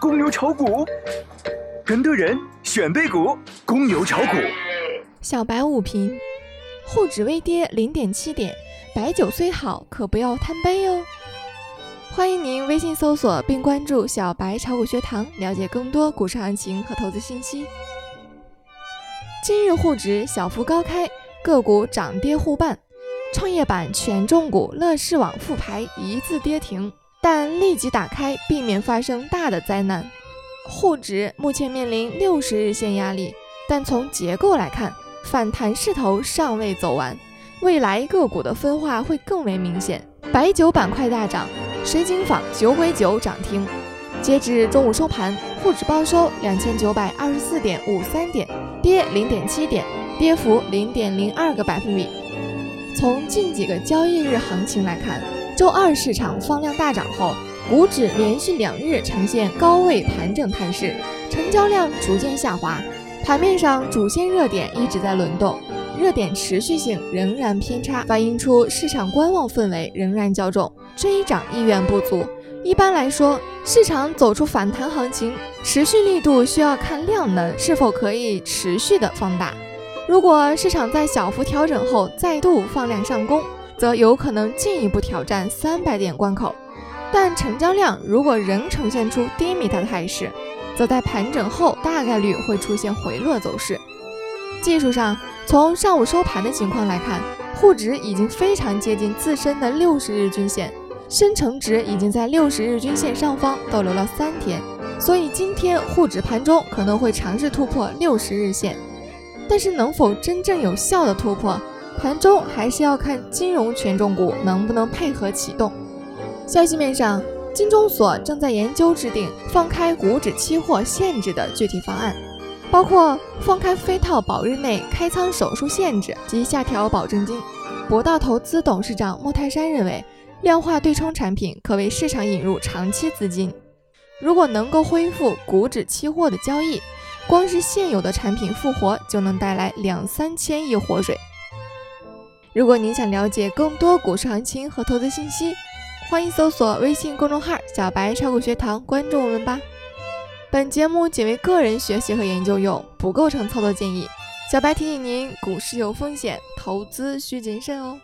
公牛炒股，跟对人选对股，公牛炒股。小白午评：沪指微跌零点七点，白酒虽好，可不要贪杯哦。欢迎您微信搜索并关注“小白炒股学堂”，了解更多股市行情和投资信息。今日沪指小幅高开，个股涨跌互半，创业板、权重股、乐视网复牌一字跌停。但立即打开，避免发生大的灾难。沪指目前面临六十日线压力，但从结构来看，反弹势头尚未走完，未来个股的分化会更为明显。白酒板块大涨，水井坊、酒鬼酒涨停。截至中午收盘，沪指报收两千九百二十四点五三点，跌零点七点，跌幅零点零二个百分比。从近几个交易日行情来看。周二市场放量大涨后，股指连续两日呈现高位盘整态势，成交量逐渐下滑。盘面上主线热点一直在轮动，热点持续性仍然偏差，反映出市场观望氛围仍然较重，追涨意愿不足。一般来说，市场走出反弹行情，持续力度需要看量能是否可以持续的放大。如果市场在小幅调整后再度放量上攻。则有可能进一步挑战三百点关口，但成交量如果仍呈现出低迷的态势，则在盘整后大概率会出现回落走势。技术上，从上午收盘的情况来看，沪指已经非常接近自身的六十日均线，深成指已经在六十日均线上方逗留了三天，所以今天沪指盘中可能会尝试突破六十日线，但是能否真正有效的突破？盘中还是要看金融权重股能不能配合启动。消息面上，金中所正在研究制定放开股指期货限制的具体方案，包括放开非套保日内开仓手术限制及下调保证金。博道投资董事长莫泰山认为，量化对冲产品可为市场引入长期资金。如果能够恢复股指期货的交易，光是现有的产品复活就能带来两三千亿活水。如果您想了解更多股市行情和投资信息，欢迎搜索微信公众号“小白炒股学堂”，关注我们吧。本节目仅为个人学习和研究用，不构成操作建议。小白提醒您，股市有风险，投资需谨慎哦。